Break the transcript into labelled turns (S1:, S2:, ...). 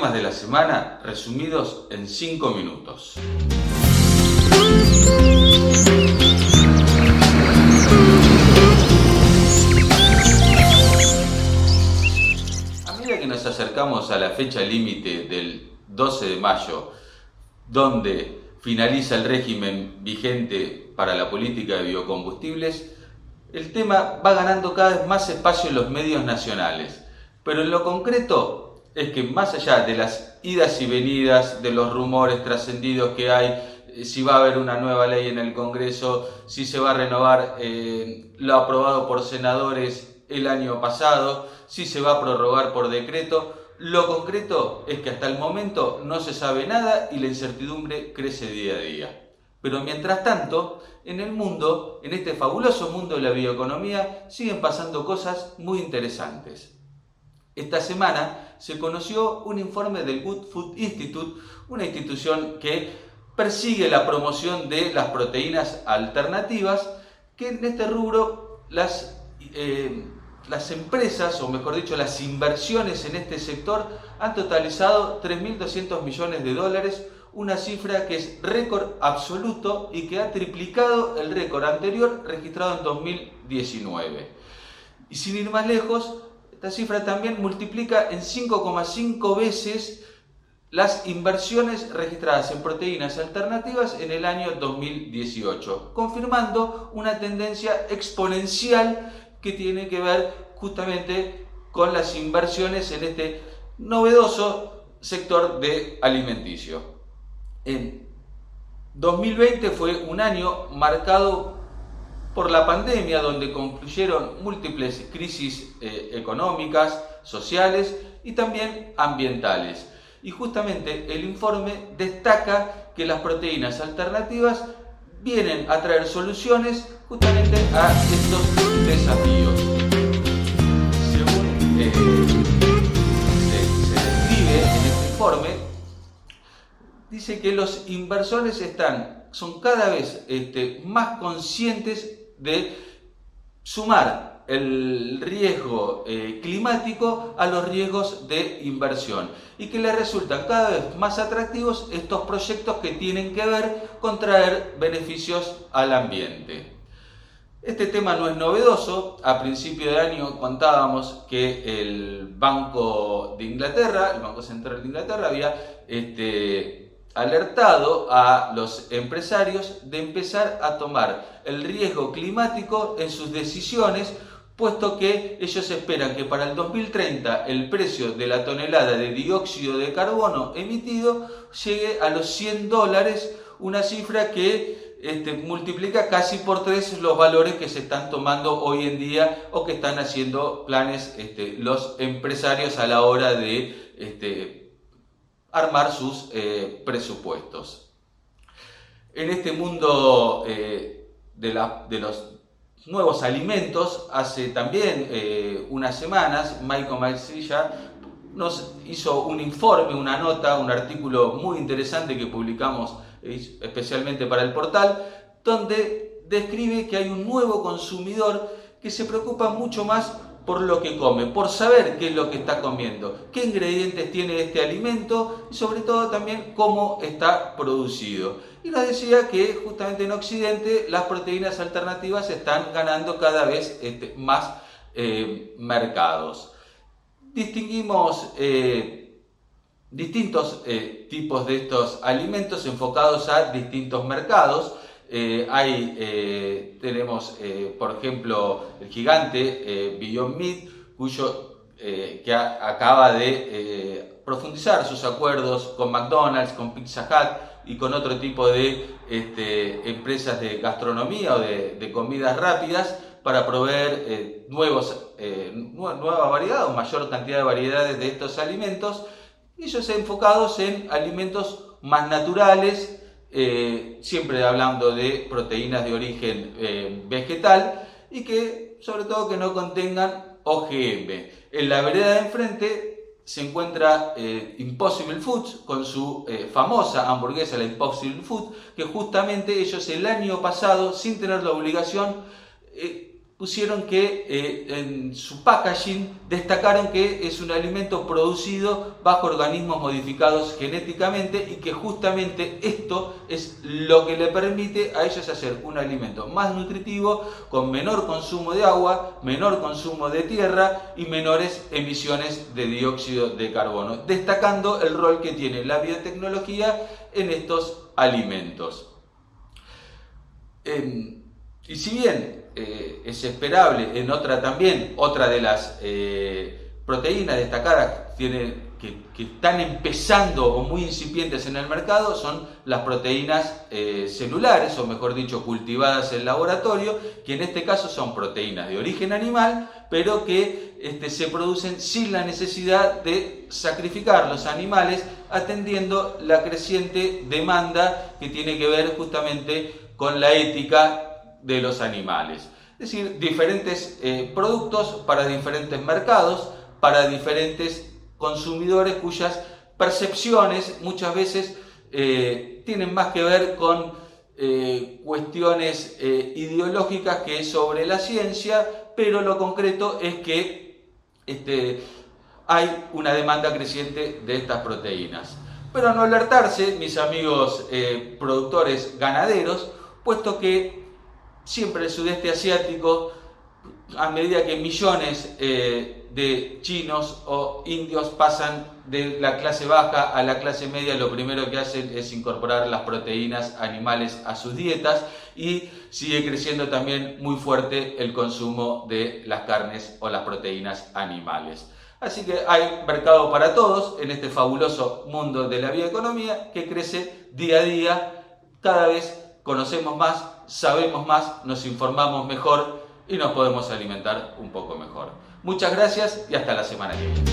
S1: temas de la semana resumidos en 5 minutos. A medida que nos acercamos a la fecha límite del 12 de mayo, donde finaliza el régimen vigente para la política de biocombustibles, el tema va ganando cada vez más espacio en los medios nacionales. Pero en lo concreto es que más allá de las idas y venidas, de los rumores trascendidos que hay, eh, si va a haber una nueva ley en el Congreso, si se va a renovar eh, lo aprobado por senadores el año pasado, si se va a prorrogar por decreto, lo concreto es que hasta el momento no se sabe nada y la incertidumbre crece día a día. Pero mientras tanto, en el mundo, en este fabuloso mundo de la bioeconomía, siguen pasando cosas muy interesantes. Esta semana se conoció un informe del Good Food Institute, una institución que persigue la promoción de las proteínas alternativas, que en este rubro las, eh, las empresas, o mejor dicho, las inversiones en este sector han totalizado 3.200 millones de dólares, una cifra que es récord absoluto y que ha triplicado el récord anterior registrado en 2019. Y sin ir más lejos, esta cifra también multiplica en 5,5 veces las inversiones registradas en proteínas alternativas en el año 2018, confirmando una tendencia exponencial que tiene que ver justamente con las inversiones en este novedoso sector de alimenticio. En 2020 fue un año marcado por la pandemia, donde concluyeron múltiples crisis eh, económicas, sociales y también ambientales. Y justamente el informe destaca que las proteínas alternativas vienen a traer soluciones justamente a estos desafíos. Según eh, se, describe en este informe, dice que los inversores están, son cada vez este, más conscientes de sumar el riesgo eh, climático a los riesgos de inversión y que les resultan cada vez más atractivos estos proyectos que tienen que ver con traer beneficios al ambiente. Este tema no es novedoso, a principio de año contábamos que el Banco de Inglaterra, el Banco Central de Inglaterra había este, alertado a los empresarios de empezar a tomar el riesgo climático en sus decisiones, puesto que ellos esperan que para el 2030 el precio de la tonelada de dióxido de carbono emitido llegue a los 100 dólares, una cifra que este, multiplica casi por tres los valores que se están tomando hoy en día o que están haciendo planes este, los empresarios a la hora de este, armar sus eh, presupuestos. En este mundo eh, de, los nuevos alimentos, hace también eh, unas semanas, Michael Maisilla nos hizo un informe, una nota, un artículo muy interesante que publicamos especialmente para el portal, donde describe que hay un nuevo consumidor que se preocupa mucho más por lo que come, por saber qué es lo que está comiendo, qué ingredientes tiene este alimento y sobre todo también cómo está producido. Y nos decía que justamente en Occidente las proteínas alternativas están ganando cada vez este, más eh, mercados. Distinguimos eh, distintos eh, tipos de estos alimentos enfocados a distintos mercados. Eh, hay, eh, tenemos, eh, por ejemplo, el gigante Beyond Meat, cuyo, que acaba de profundizar sus acuerdos con McDonald's, con Pizza Hut y con otro tipo de este, empresas de gastronomía o de, comidas rápidas para proveer nuevos, nueva variedad o mayor cantidad de variedades de estos alimentos, ellos enfocados en alimentos más naturales, eh, siempre hablando de proteínas de origen eh, vegetal y que sobre todo que no contengan OGM. En la vereda de enfrente se encuentra eh, Impossible Foods con su famosa hamburguesa, la Impossible Food, que justamente ellos el año pasado, sin tener la obligación, pusieron que eh, en su packaging destacaron que es un alimento producido bajo organismos modificados genéticamente y que justamente esto es lo que le permite a ellos hacer un alimento más nutritivo, con menor consumo de agua, menor consumo de tierra y menores emisiones de dióxido de carbono, destacando el rol que tiene la biotecnología en estos alimentos. Y si bien eh, es esperable en otra también, otra de las eh, proteínas destacadas tiene, que, están empezando o muy incipientes en el mercado son las proteínas eh, celulares, o mejor dicho, cultivadas en laboratorio, que en este caso son proteínas de origen animal, pero que este, se producen sin la necesidad de sacrificar los animales, atendiendo la creciente demanda que tiene que ver justamente con la ética de los animales. Es decir, diferentes eh, productos para diferentes mercados, para diferentes consumidores cuyas percepciones muchas veces eh, tienen más que ver con eh, cuestiones ideológicas que sobre la ciencia, pero lo concreto es que este, hay una demanda creciente de estas proteínas. Pero no alertarse, mis amigos productores ganaderos, puesto que siempre el sudeste asiático, a medida que millones eh, de chinos o indios pasan de la clase baja a la clase media, lo primero que hacen es incorporar las proteínas animales a sus dietas y sigue creciendo también muy fuerte el consumo de las carnes o las proteínas animales. Así que hay mercado para todos en este fabuloso mundo de la bioeconomía que crece día a día, cada vez conocemos más, sabemos más, nos informamos mejor y nos podemos alimentar un poco mejor. Muchas gracias y hasta la semana que viene.